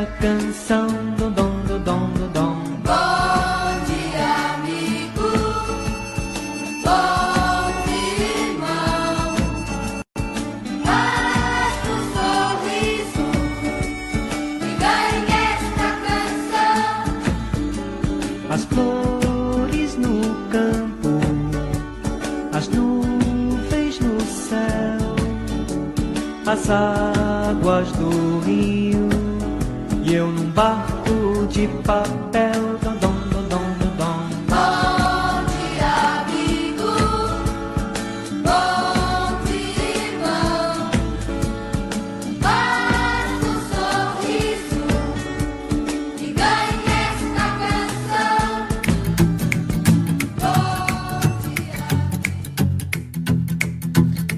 esta canção. Dom, dom, dom, dom, dom, dom. Bom dia, amigo. Bom dia, irmão. Basta um sorriso e ganhe esta canção. As flores no campo, as nuvens no céu, as águas do rio de papel. Dom, dom, dom, dom, dom. Bom dia, amigo. Bom dia, irmão. Basta um sorriso e ganhe esta canção. Bom dia.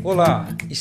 Olá,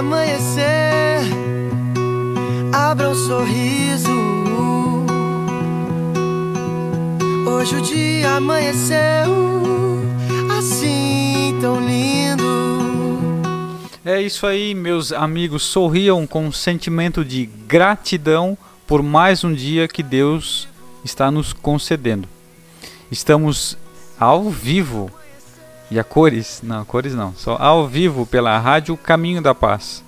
Amanhecer, abra um sorriso. Hoje o dia amanheceu assim tão lindo. É isso aí, meus amigos. Sorriam com um sentimento de gratidão por mais um dia que Deus está nos concedendo. Estamos ao vivo e a cores, não, cores não, só ao vivo pela Rádio Caminho da Paz.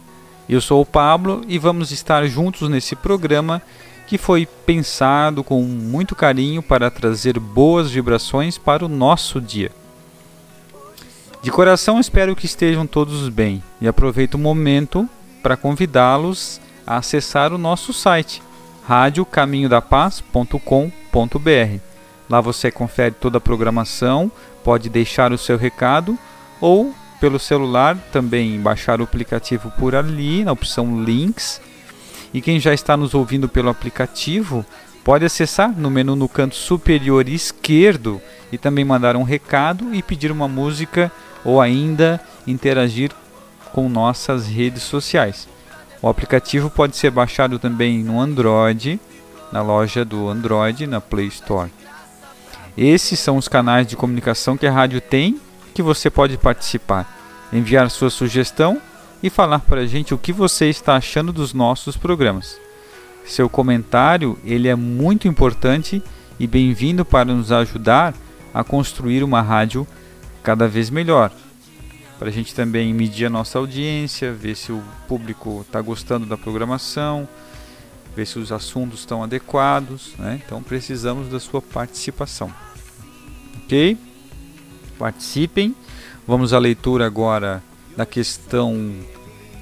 Eu sou o Pablo e vamos estar juntos nesse programa que foi pensado com muito carinho para trazer boas vibrações para o nosso dia. De coração espero que estejam todos bem e aproveito o momento para convidá-los a acessar o nosso site radiocaminhodapaz.com.br. Lá você confere toda a programação, pode deixar o seu recado ou pelo celular também baixar o aplicativo por ali na opção links. E quem já está nos ouvindo pelo aplicativo pode acessar no menu no canto superior esquerdo e também mandar um recado e pedir uma música ou ainda interagir com nossas redes sociais. O aplicativo pode ser baixado também no Android, na loja do Android, na Play Store. Esses são os canais de comunicação que a rádio tem que você pode participar, enviar sua sugestão e falar para a gente o que você está achando dos nossos programas. Seu comentário ele é muito importante e bem-vindo para nos ajudar a construir uma rádio cada vez melhor. Para a gente também medir a nossa audiência, ver se o público está gostando da programação, ver se os assuntos estão adequados. Né? Então precisamos da sua participação. Ok? Participem. Vamos à leitura agora da questão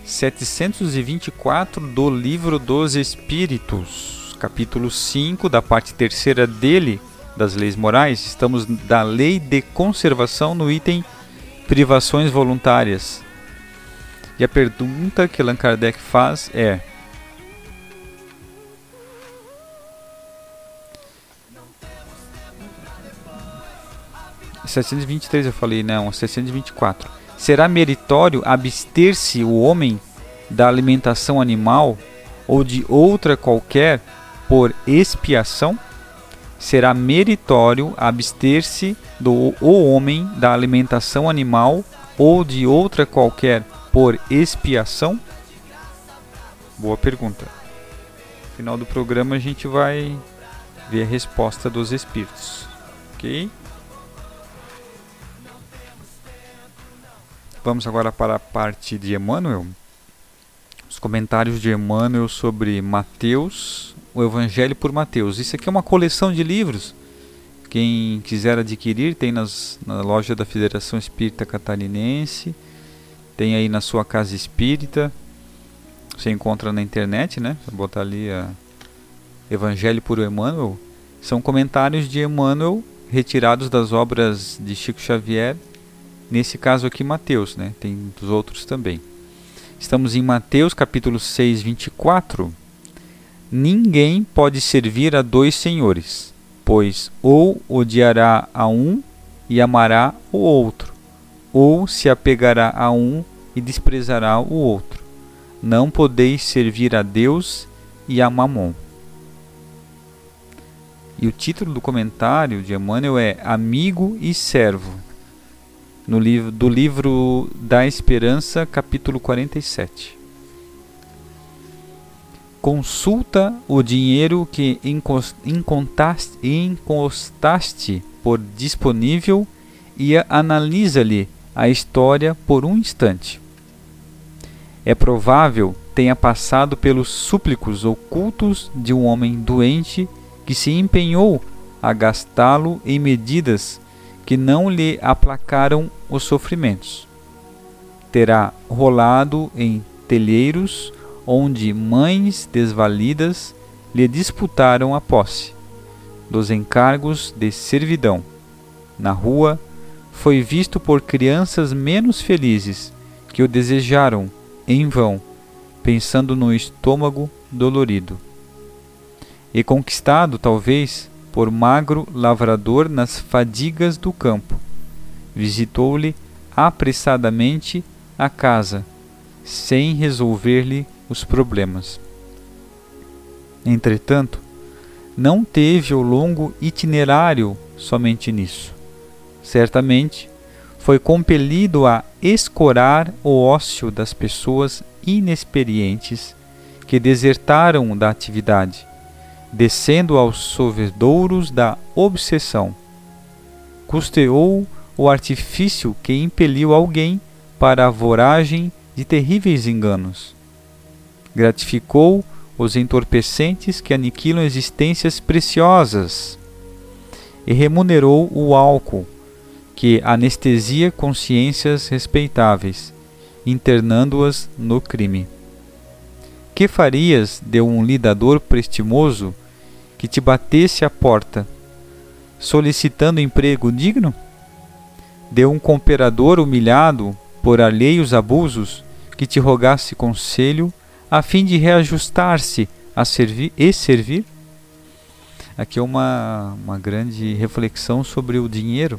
724 do Livro dos Espíritos, capítulo 5, da parte terceira dele, das leis morais. Estamos da lei de conservação no item privações voluntárias. E a pergunta que Allan Kardec faz é: ...723 eu falei, não, 724. Será meritório abster-se o homem da alimentação animal ou de outra qualquer por expiação? Será meritório abster-se do o homem da alimentação animal ou de outra qualquer por expiação? Boa pergunta. No final do programa a gente vai ver a resposta dos espíritos. Ok? Vamos agora para a parte de Emmanuel. Os comentários de Emmanuel sobre Mateus, o Evangelho por Mateus. Isso aqui é uma coleção de livros. Quem quiser adquirir, tem nas, na loja da Federação Espírita Catarinense, tem aí na sua casa espírita. você encontra na internet, né? Você botar ali a Evangelho por Emmanuel, são comentários de Emmanuel retirados das obras de Chico Xavier, nesse caso aqui Mateus, né? Tem dos outros também. Estamos em Mateus capítulo 6, 24. Ninguém pode servir a dois senhores, pois ou odiará a um e amará o outro, ou se apegará a um e desprezará o outro. Não podeis servir a Deus e a Mamon. E o título do comentário de Emmanuel é Amigo e Servo, no livro, do livro da Esperança, capítulo 47. Consulta o dinheiro que encontraste, encostaste por disponível e analisa-lhe a história por um instante. É provável tenha passado pelos súplicos ocultos de um homem doente que se empenhou a gastá-lo em medidas que não lhe aplacaram os sofrimentos. Terá rolado em telheiros onde mães desvalidas lhe disputaram a posse dos encargos de servidão. Na rua, foi visto por crianças menos felizes que o desejaram em vão, pensando no estômago dolorido e conquistado, talvez, por magro lavrador nas fadigas do campo. Visitou-lhe apressadamente a casa, sem resolver-lhe os problemas. Entretanto, não teve o longo itinerário somente nisso. Certamente, foi compelido a escorar o ócio das pessoas inexperientes que desertaram da atividade descendo aos solvedouros da obsessão. Custeou o artifício que impeliu alguém para a voragem de terríveis enganos. Gratificou os entorpecentes que aniquilam existências preciosas. E remunerou o álcool, que anestesia consciências respeitáveis, internando-as no crime. Que farias de um lidador prestimoso que te batesse à porta, solicitando emprego digno? De um cooperador humilhado por alheios abusos que te rogasse conselho a fim de reajustar-se a servir e servir? Aqui é uma, uma grande reflexão sobre o dinheiro.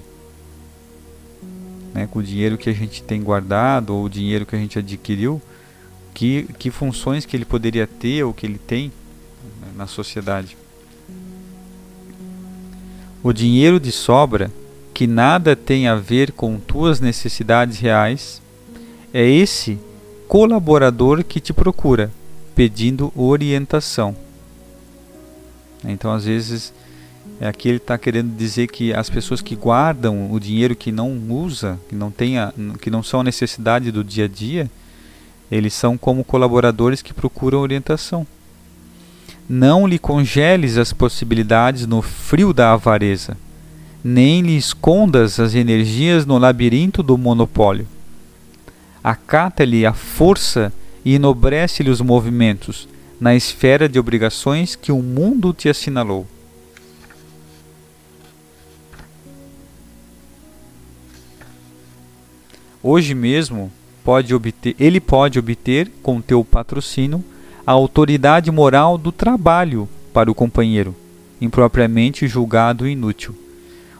Né, com o dinheiro que a gente tem guardado ou o dinheiro que a gente adquiriu, que, que funções que ele poderia ter ou que ele tem né, na sociedade. O dinheiro de sobra, que nada tem a ver com tuas necessidades reais, é esse colaborador que te procura, pedindo orientação. Então, às vezes, é aqui ele está querendo dizer que as pessoas que guardam o dinheiro que não usa, que não tenha, que não são a necessidade do dia a dia, eles são como colaboradores que procuram orientação. Não lhe congeles as possibilidades no frio da avareza, nem lhe escondas as energias no labirinto do monopólio. Acata-lhe a força e enobrece-lhe os movimentos na esfera de obrigações que o mundo te assinalou. Hoje mesmo pode obter, ele pode obter com teu patrocínio a autoridade moral do trabalho para o companheiro, impropriamente julgado inútil.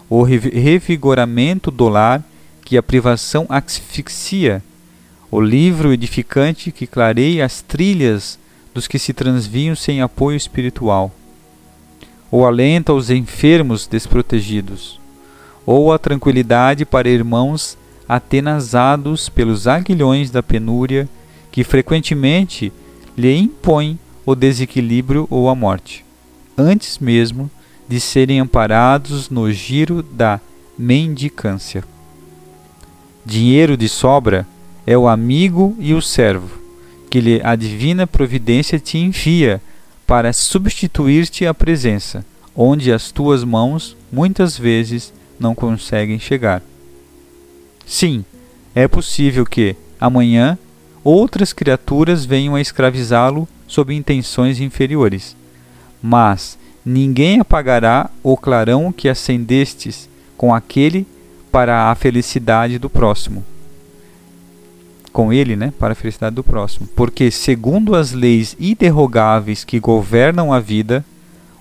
O revigoramento do lar que a privação asfixia, o livro edificante que clareia as trilhas dos que se transviam sem apoio espiritual, ou alenta os enfermos desprotegidos, ou a tranquilidade para irmãos atenazados pelos aguilhões da penúria que frequentemente lhe impõe o desequilíbrio ou a morte, antes mesmo de serem amparados no giro da mendicância. Dinheiro de sobra é o amigo e o servo, que lhe a divina providência te envia para substituir-te a presença, onde as tuas mãos muitas vezes não conseguem chegar. Sim, é possível que, amanhã, outras criaturas venham a escravizá-lo sob intenções inferiores. Mas ninguém apagará o clarão que acendestes com aquele para a felicidade do próximo. Com ele, né, para a felicidade do próximo. Porque, segundo as leis inderrogáveis que governam a vida,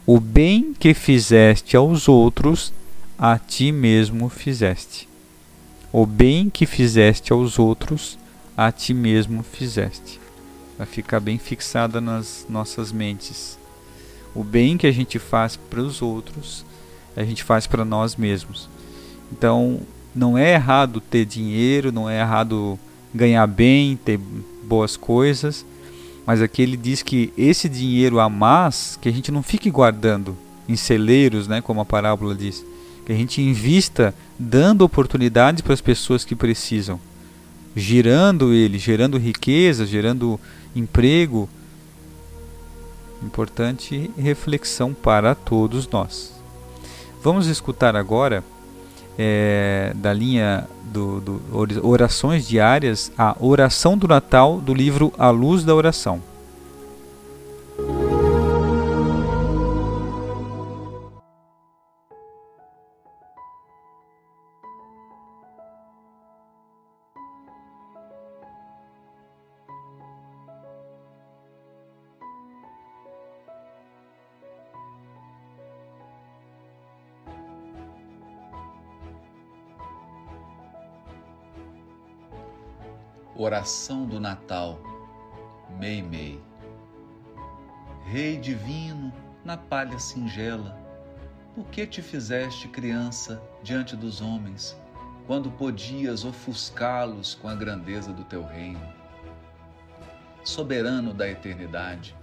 o bem que fizeste aos outros, a ti mesmo fizeste. O bem que fizeste aos outros, a ti mesmo fizeste. Vai ficar bem fixada nas nossas mentes. O bem que a gente faz para os outros, a gente faz para nós mesmos. Então, não é errado ter dinheiro, não é errado ganhar bem, ter boas coisas, mas aqui ele diz que esse dinheiro a mais, que a gente não fique guardando em celeiros, né, como a parábola diz, que a gente invista dando oportunidades para as pessoas que precisam, girando ele, gerando riqueza, gerando emprego. Importante reflexão para todos nós. Vamos escutar agora é, da linha do, do, Orações Diárias, a Oração do Natal do livro A Luz da Oração. Oração do Natal, Mei Mei. Rei divino, na palha singela, por que te fizeste criança diante dos homens, quando podias ofuscá-los com a grandeza do teu reino? Soberano da eternidade,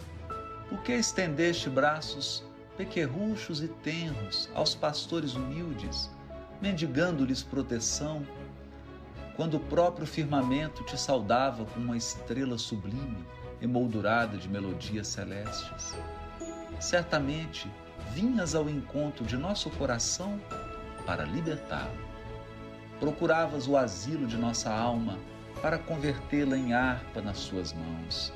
por que estendeste braços pequerruchos e tenros aos pastores humildes, mendigando-lhes proteção quando o próprio firmamento te saudava com uma estrela sublime, emoldurada de melodias celestes. Certamente vinhas ao encontro de nosso coração para libertá-lo. Procuravas o asilo de nossa alma para convertê-la em harpa nas suas mãos.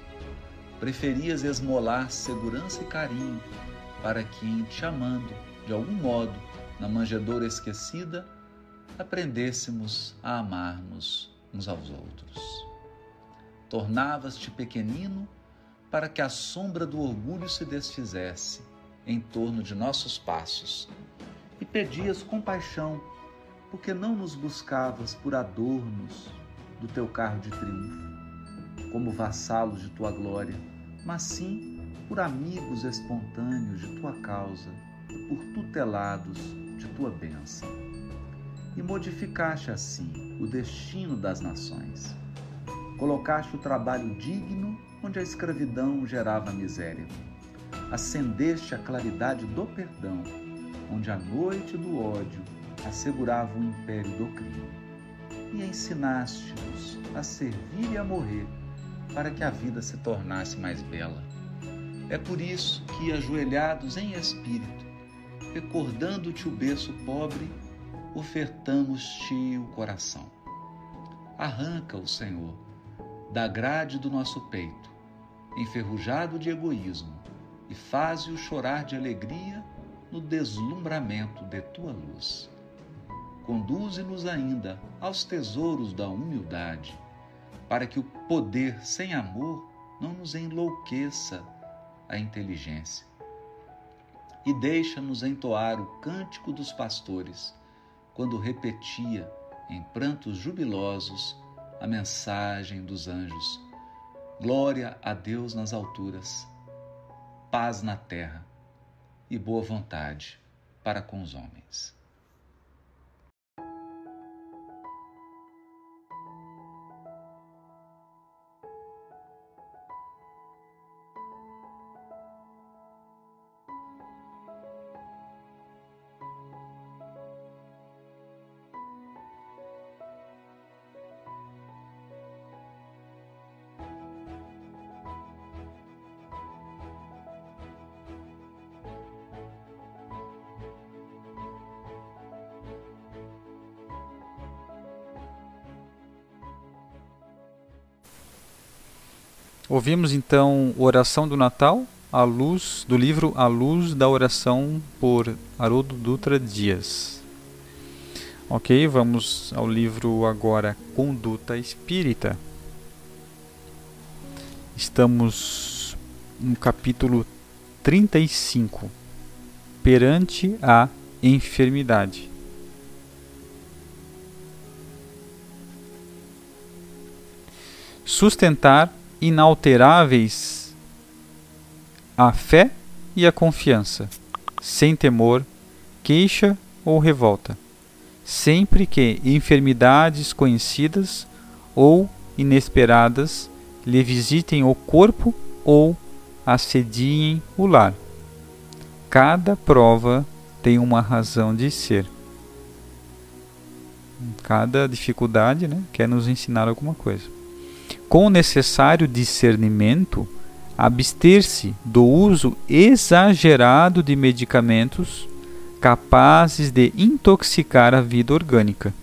Preferias esmolar segurança e carinho para que, em te amando, de algum modo, na manjedoura esquecida, aprendêssemos a amar-nos uns aos outros. Tornavas-te pequenino para que a sombra do orgulho se desfizesse em torno de nossos passos e pedias compaixão porque não nos buscavas por adornos do teu carro de triunfo, como vassalos de tua glória, mas sim por amigos espontâneos de tua causa, por tutelados de tua bênção e modificaste assim o destino das nações. Colocaste o trabalho digno onde a escravidão gerava miséria. Acendeste a claridade do perdão, onde a noite do ódio assegurava o império do crime. E ensinaste-nos a servir e a morrer para que a vida se tornasse mais bela. É por isso que, ajoelhados em espírito, recordando-te o berço pobre, ofertamos-te o coração. Arranca-o, Senhor, da grade do nosso peito, enferrujado de egoísmo, e faze-o chorar de alegria no deslumbramento de tua luz. Conduze-nos ainda aos tesouros da humildade, para que o poder sem amor não nos enlouqueça a inteligência. E deixa-nos entoar o cântico dos pastores quando repetia em prantos jubilosos a mensagem dos anjos: Glória a Deus nas alturas, paz na terra e boa vontade para com os homens. Ouvimos então Oração do Natal, à luz do livro A Luz da Oração por Haroldo Dutra Dias. Ok, vamos ao livro agora Conduta Espírita. Estamos no capítulo 35 Perante a Enfermidade. Sustentar inalteráveis a fé e a confiança, sem temor, queixa ou revolta, sempre que enfermidades conhecidas ou inesperadas lhe visitem o corpo ou assediem o lar. Cada prova tem uma razão de ser. Cada dificuldade né, quer nos ensinar alguma coisa. Com necessário discernimento, abster-se do uso exagerado de medicamentos capazes de intoxicar a vida orgânica.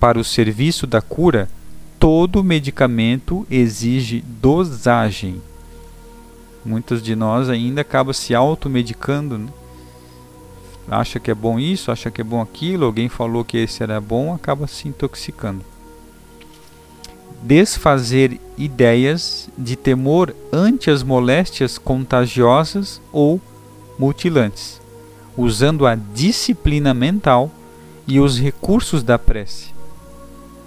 Para o serviço da cura, todo medicamento exige dosagem. Muitos de nós ainda acabam se automedicando, né? acha que é bom isso, acha que é bom aquilo, alguém falou que esse era bom, acaba se intoxicando. Desfazer ideias de temor ante as moléstias contagiosas ou mutilantes, usando a disciplina mental e os recursos da prece.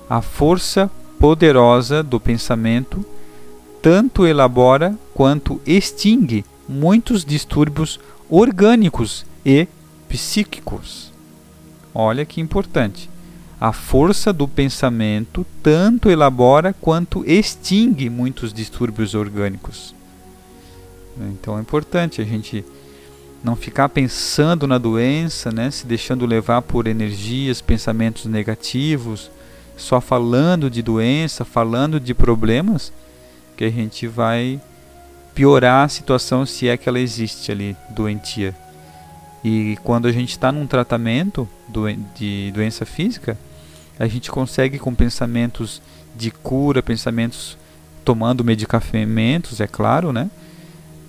A força poderosa do pensamento tanto elabora quanto extingue muitos distúrbios orgânicos e psíquicos. Olha que importante. A força do pensamento tanto elabora quanto extingue muitos distúrbios orgânicos. Então é importante a gente não ficar pensando na doença, né, se deixando levar por energias, pensamentos negativos, só falando de doença, falando de problemas, que a gente vai piorar a situação se é que ela existe ali, doentia. E quando a gente está num tratamento de doença física, a gente consegue com pensamentos de cura, pensamentos tomando medicamentos, é claro, né?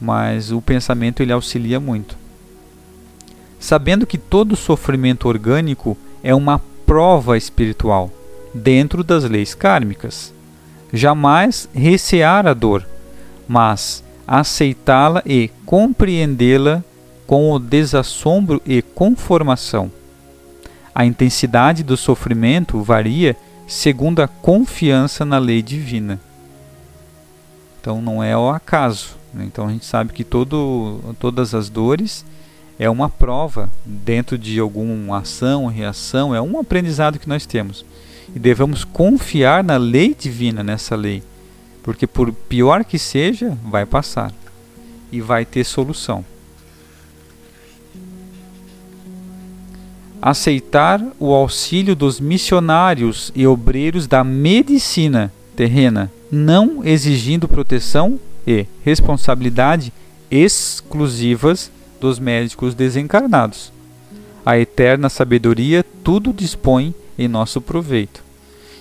Mas o pensamento ele auxilia muito. Sabendo que todo sofrimento orgânico é uma prova espiritual dentro das leis kármicas. Jamais recear a dor, mas aceitá-la e compreendê-la com o desassombro e conformação. A intensidade do sofrimento varia segundo a confiança na lei divina. Então não é o acaso. Né? Então a gente sabe que todo, todas as dores é uma prova dentro de alguma ação, reação, é um aprendizado que nós temos. E devemos confiar na lei divina, nessa lei. Porque por pior que seja, vai passar. E vai ter solução. Aceitar o auxílio dos missionários e obreiros da medicina terrena, não exigindo proteção e responsabilidade exclusivas dos médicos desencarnados. A eterna sabedoria tudo dispõe em nosso proveito.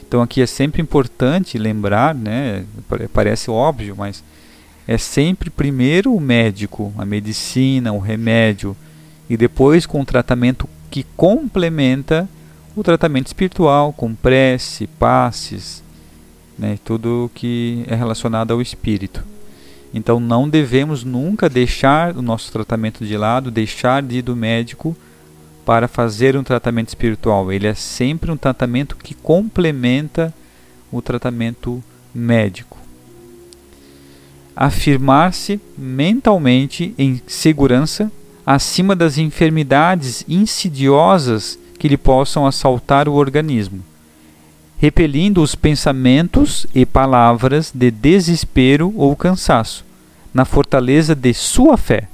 Então aqui é sempre importante lembrar, né, parece óbvio, mas é sempre primeiro o médico, a medicina, o remédio, e depois com o tratamento que complementa o tratamento espiritual, com prece, passes, né, tudo que é relacionado ao espírito. Então não devemos nunca deixar o nosso tratamento de lado, deixar de ir do médico para fazer um tratamento espiritual. Ele é sempre um tratamento que complementa o tratamento médico. Afirmar-se mentalmente em segurança acima das enfermidades insidiosas que lhe possam assaltar o organismo, repelindo os pensamentos e palavras de desespero ou cansaço, na fortaleza de sua fé.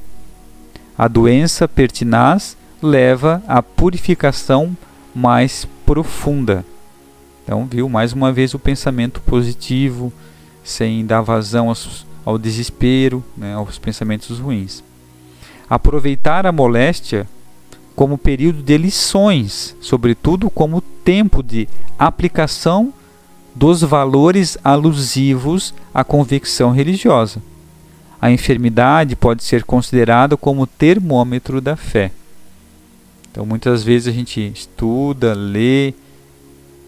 A doença pertinaz leva à purificação mais profunda. Então, viu mais uma vez o pensamento positivo, sem dar vazão ao desespero, né, aos pensamentos ruins aproveitar a moléstia como período de lições, sobretudo como tempo de aplicação dos valores alusivos à convicção religiosa. A enfermidade pode ser considerada como termômetro da fé. Então, muitas vezes a gente estuda, lê,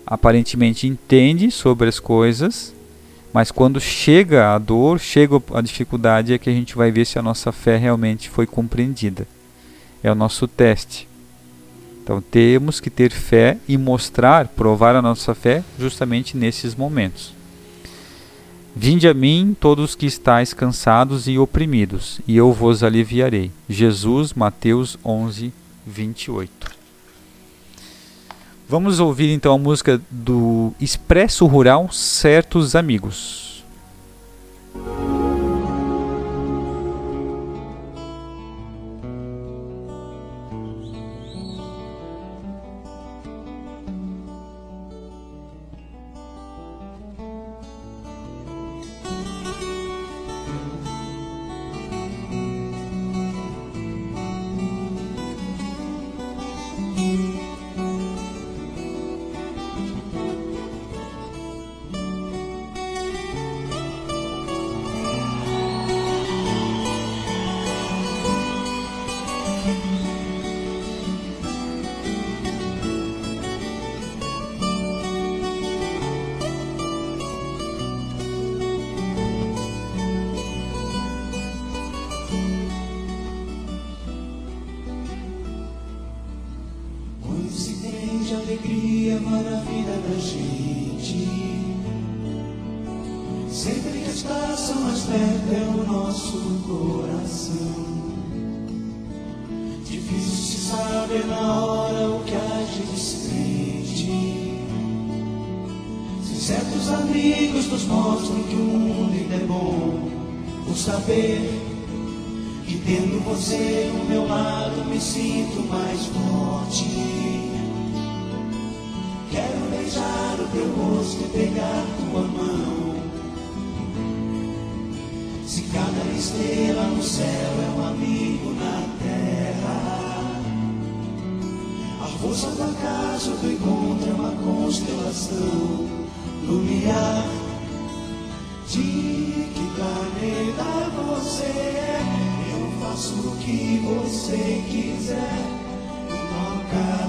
aparentemente entende sobre as coisas, mas quando chega a dor, chega a dificuldade, é que a gente vai ver se a nossa fé realmente foi compreendida. É o nosso teste. Então temos que ter fé e mostrar, provar a nossa fé justamente nesses momentos. Vinde a mim, todos que estáis cansados e oprimidos, e eu vos aliviarei. Jesus, Mateus 11, 28. Vamos ouvir então a música do Expresso Rural Certos Amigos. Alegria vida da gente, sempre que taças mais perto é o nosso coração. Difícil se saber na hora o que a gente sente. Se certos amigos nos mostram que o mundo ainda é bom, por saber que tendo você ao meu lado me sinto mais forte. Teu rosto e pegar tua mão. Se cada estrela no céu é um amigo na terra, a força do acaso do encontro é uma constelação lumiar. De que planeta você é? Eu faço o que você quiser em troca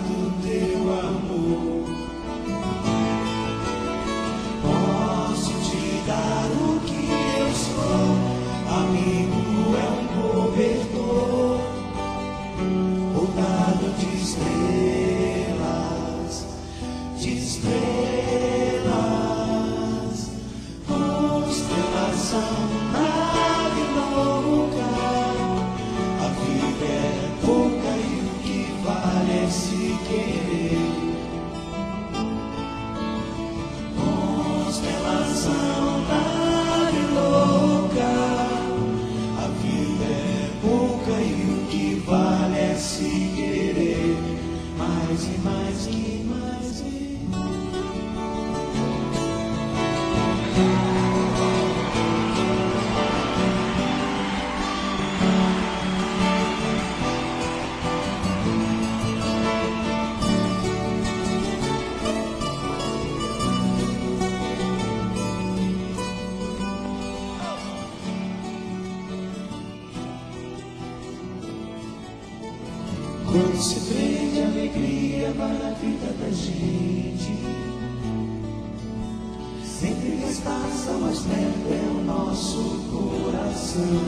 perto é o nosso coração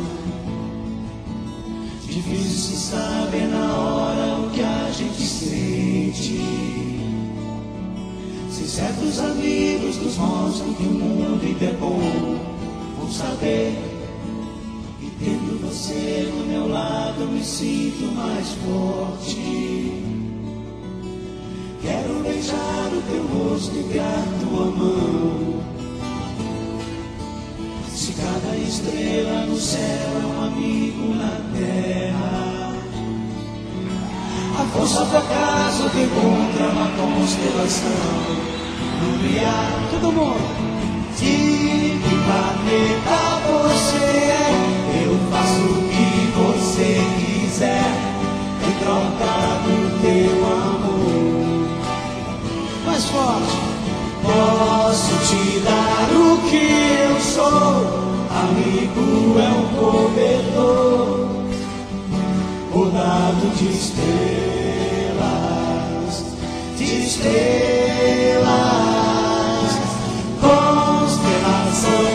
Difícil saber na hora o que a gente sente Se certos amigos nos mostram que o mundo ainda é bom Por saber e tendo você do meu lado me sinto mais forte. Quero beijar o teu rosto e pegar tua mão. Cada estrela no céu é um amigo na terra, a força do acaso que encontra uma constelação. Lumiar, todo mundo. De que planeta você é? Eu faço o que você quiser em troca do teu amor. Mais forte. Posso te campo é um cobertor rodado de estrelas, de estrelas, constelação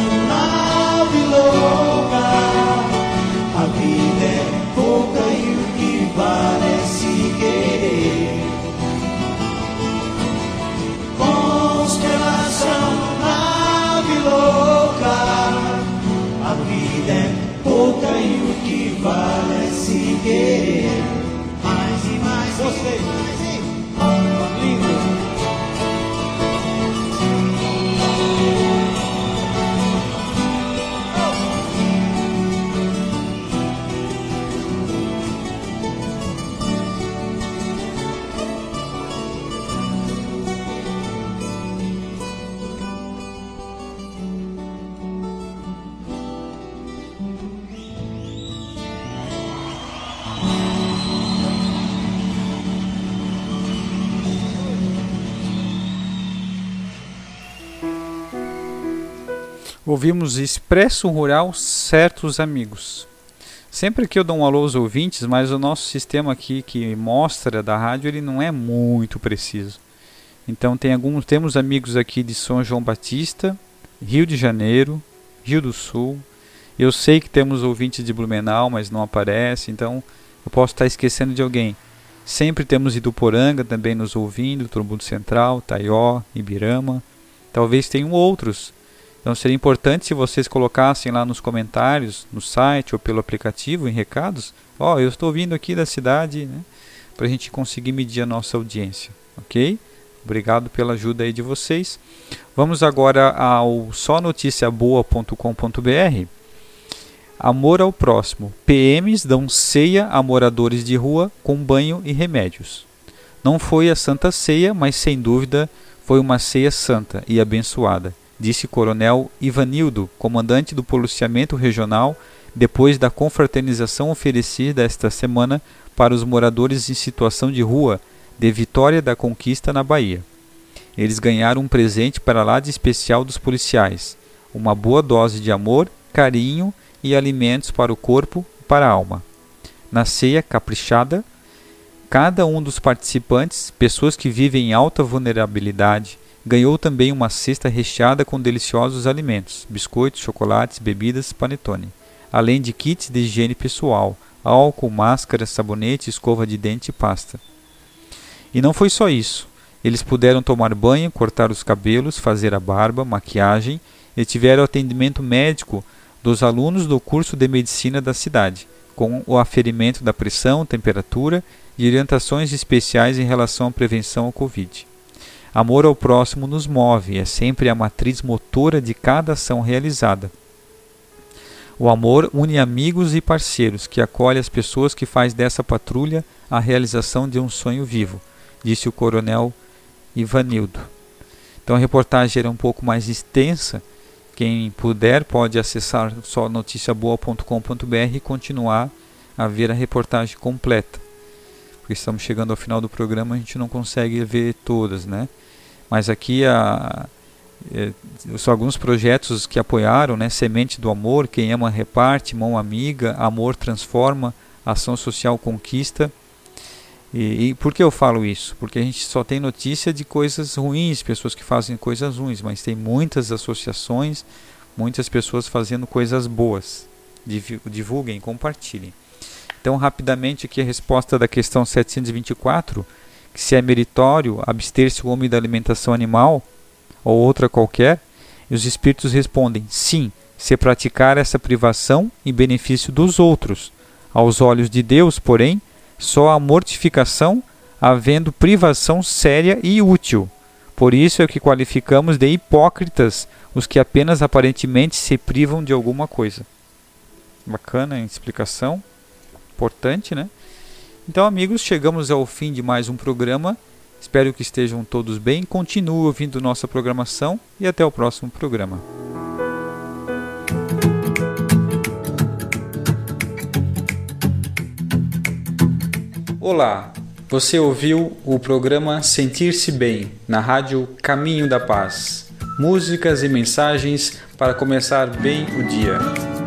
Ouvimos Expresso Rural Certos Amigos. Sempre que eu dou um alô aos ouvintes, mas o nosso sistema aqui que mostra da rádio, ele não é muito preciso. Então tem alguns, temos amigos aqui de São João Batista, Rio de Janeiro, Rio do Sul. Eu sei que temos ouvintes de Blumenau, mas não aparece, então eu posso estar esquecendo de alguém. Sempre temos Iduporanga também nos ouvindo, Trombudo Central, Taió, Ibirama. Talvez tenham outros. Então seria importante se vocês colocassem lá nos comentários, no site ou pelo aplicativo, em recados, ó, oh, eu estou vindo aqui da cidade, né? Para a gente conseguir medir a nossa audiência, ok? Obrigado pela ajuda aí de vocês. Vamos agora ao sonoticiaboa.com.br. Amor ao próximo. PMs dão ceia a moradores de rua com banho e remédios. Não foi a Santa Ceia, mas sem dúvida foi uma ceia santa e abençoada disse Coronel Ivanildo, comandante do policiamento regional, depois da confraternização oferecida esta semana para os moradores em situação de rua de Vitória da Conquista na Bahia. Eles ganharam um presente para lá de especial dos policiais, uma boa dose de amor, carinho e alimentos para o corpo e para a alma. Na ceia caprichada, cada um dos participantes, pessoas que vivem em alta vulnerabilidade, Ganhou também uma cesta recheada com deliciosos alimentos, biscoitos, chocolates, bebidas, panetone, além de kits de higiene pessoal, álcool, máscara, sabonete, escova de dente e pasta. E não foi só isso. Eles puderam tomar banho, cortar os cabelos, fazer a barba, maquiagem e tiveram atendimento médico dos alunos do curso de medicina da cidade, com o aferimento da pressão, temperatura e orientações especiais em relação à prevenção ao Covid. Amor ao próximo nos move, é sempre a matriz motora de cada ação realizada. O amor une amigos e parceiros, que acolhe as pessoas que faz dessa patrulha a realização de um sonho vivo, disse o coronel Ivanildo. Então a reportagem era um pouco mais extensa. Quem puder pode acessar só noticiaboa.com.br e continuar a ver a reportagem completa. Porque estamos chegando ao final do programa, a gente não consegue ver todas, né? Mas aqui a, é, são alguns projetos que apoiaram, né? Semente do Amor, Quem Ama Reparte, Mão Amiga, Amor Transforma, Ação Social Conquista. E, e, por que eu falo isso? Porque a gente só tem notícia de coisas ruins, pessoas que fazem coisas ruins, mas tem muitas associações, muitas pessoas fazendo coisas boas. Divulguem, compartilhem. Então, rapidamente aqui a resposta da questão 724 que se é meritório abster-se o homem da alimentação animal ou outra qualquer? E os espíritos respondem: sim, se praticar essa privação em benefício dos outros. Aos olhos de Deus, porém, só a mortificação, havendo privação séria e útil. Por isso é que qualificamos de hipócritas os que apenas aparentemente se privam de alguma coisa. Bacana a explicação. Importante, né? Então, amigos, chegamos ao fim de mais um programa. Espero que estejam todos bem. Continue ouvindo nossa programação e até o próximo programa. Olá, você ouviu o programa Sentir-se Bem na rádio Caminho da Paz. Músicas e mensagens para começar bem o dia.